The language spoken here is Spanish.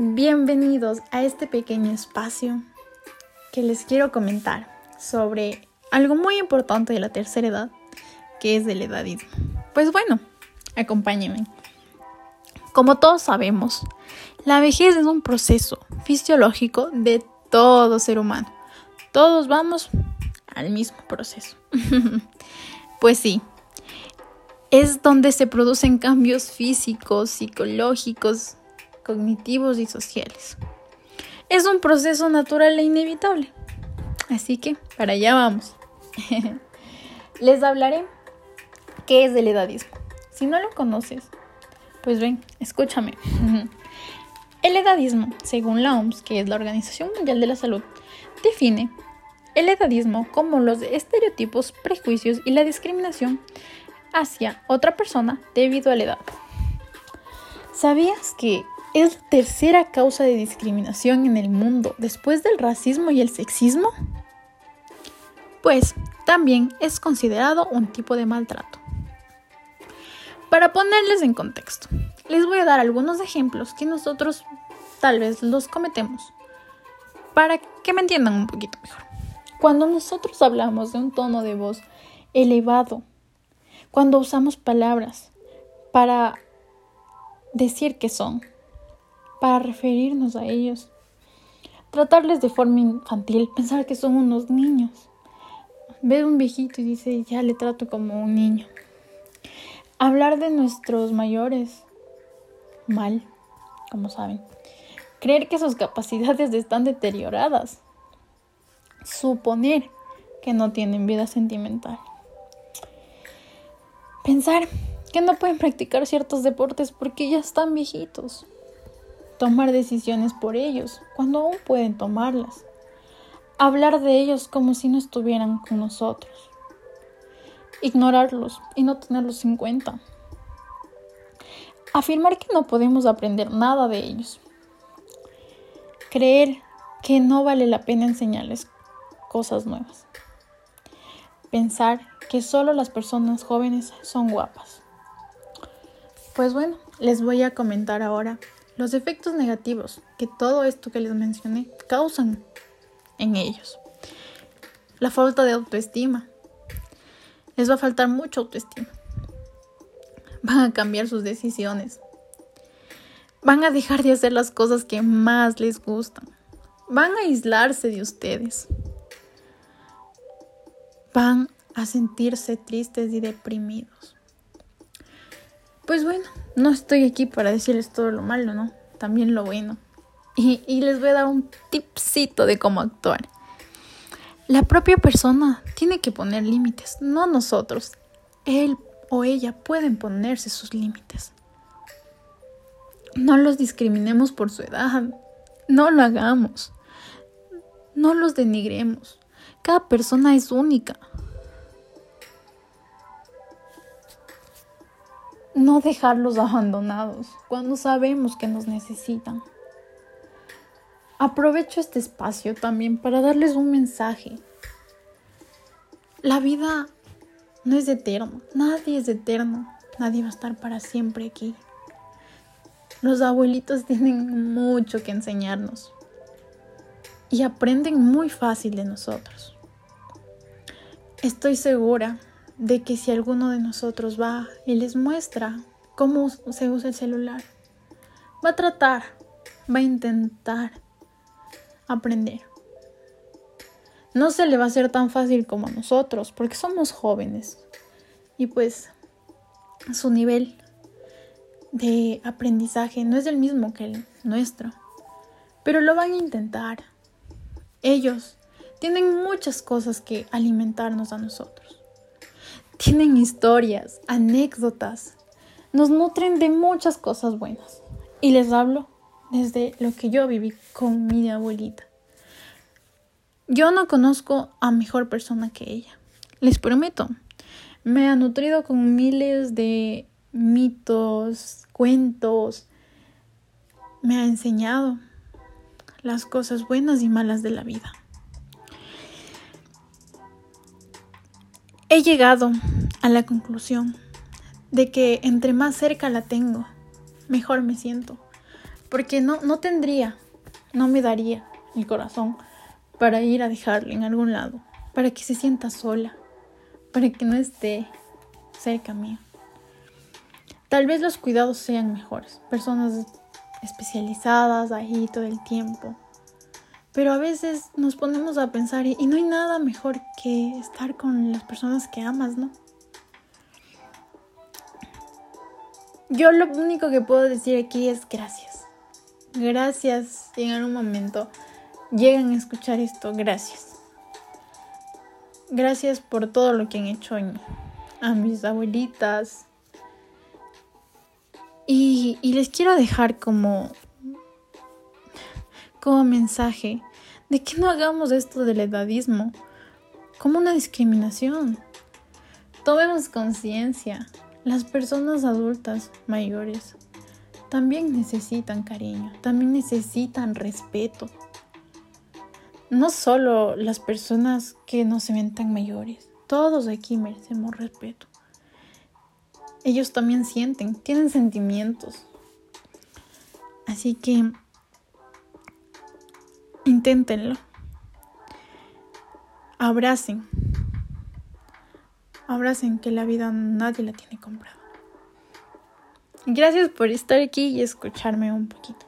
Bienvenidos a este pequeño espacio que les quiero comentar sobre algo muy importante de la tercera edad, que es el edadismo. Pues bueno, acompáñenme. Como todos sabemos, la vejez es un proceso fisiológico de todo ser humano. Todos vamos al mismo proceso. pues sí, es donde se producen cambios físicos, psicológicos, cognitivos y sociales. Es un proceso natural e inevitable. Así que para allá vamos. Les hablaré qué es el edadismo. Si no lo conoces, pues ven, escúchame. El edadismo, según la OMS, que es la Organización Mundial de la Salud, define el edadismo como los estereotipos, prejuicios y la discriminación hacia otra persona debido a la edad. ¿Sabías que es la tercera causa de discriminación en el mundo después del racismo y el sexismo? Pues también es considerado un tipo de maltrato. Para ponerles en contexto, les voy a dar algunos ejemplos que nosotros tal vez los cometemos para que me entiendan un poquito mejor. Cuando nosotros hablamos de un tono de voz elevado, cuando usamos palabras para decir que son, para referirnos a ellos, tratarles de forma infantil, pensar que son unos niños. Ver un viejito y dice, ya le trato como un niño. Hablar de nuestros mayores mal, como saben. Creer que sus capacidades están deterioradas. Suponer que no tienen vida sentimental. Pensar que no pueden practicar ciertos deportes porque ya están viejitos tomar decisiones por ellos cuando aún pueden tomarlas, hablar de ellos como si no estuvieran con nosotros, ignorarlos y no tenerlos en cuenta, afirmar que no podemos aprender nada de ellos, creer que no vale la pena enseñarles cosas nuevas, pensar que solo las personas jóvenes son guapas. Pues bueno, les voy a comentar ahora los efectos negativos que todo esto que les mencioné causan en ellos. La falta de autoestima. Les va a faltar mucha autoestima. Van a cambiar sus decisiones. Van a dejar de hacer las cosas que más les gustan. Van a aislarse de ustedes. Van a sentirse tristes y deprimidos. Pues bueno, no estoy aquí para decirles todo lo malo, ¿no? También lo bueno. Y, les voy a dar un tipcito de cómo actuar. La propia persona tiene que poner límites, no nosotros. Él o ella pueden ponerse sus límites. No los discriminemos por su edad. No lo hagamos. No los denigremos. Cada persona es única. No dejarlos abandonados cuando sabemos que nos necesitan. Aprovecho este espacio también para darles un mensaje. La vida no es eterna, nadie es eterno, nadie va a estar para siempre aquí. Los abuelitos tienen mucho que enseñarnos y aprenden muy fácil de nosotros. Estoy segura de que si alguno de nosotros va y les muestra cómo se usa el celular, va a tratar, va a intentar aprender. No se le va a hacer tan fácil como a nosotros, porque somos jóvenes. Y pues su nivel de aprendizaje no es el mismo que el nuestro. Pero lo van a intentar. Ellos tienen muchas cosas que alimentarnos a nosotros tienen historias, anécdotas, nos nutren de muchas cosas buenas. Y les hablo desde lo que yo viví con mi abuelita. Yo no conozco a mejor persona que ella. Les prometo. Me ha nutrido con miles de mitos, cuentos. Me ha enseñado las cosas buenas y malas de la vida. He llegado a la conclusión de que entre más cerca la tengo, mejor me siento. Porque no, no tendría, no me daría el corazón para ir a dejarle en algún lado, para que se sienta sola, para que no esté cerca mío. Tal vez los cuidados sean mejores, personas especializadas ahí todo el tiempo. Pero a veces nos ponemos a pensar y, no hay nada mejor que estar con las personas que amas, ¿no? Yo lo único que puedo decir aquí es gracias. Gracias si en algún momento llegan a escuchar esto, gracias. Gracias por todo lo que han hecho a mis abuelitas. Y les quiero dejar como, como mensaje de que no hagamos esto del edadismo como una discriminación. Tomemos conciencia. Las personas adultas mayores también necesitan cariño, también necesitan respeto. No solo las personas que no se ven tan mayores, todos aquí merecemos respeto. Ellos también sienten, tienen sentimientos. Así que inténtenlo. Abracen abracen que la vida nadie la tiene comprada. Gracias por estar aquí y escucharme un poquito.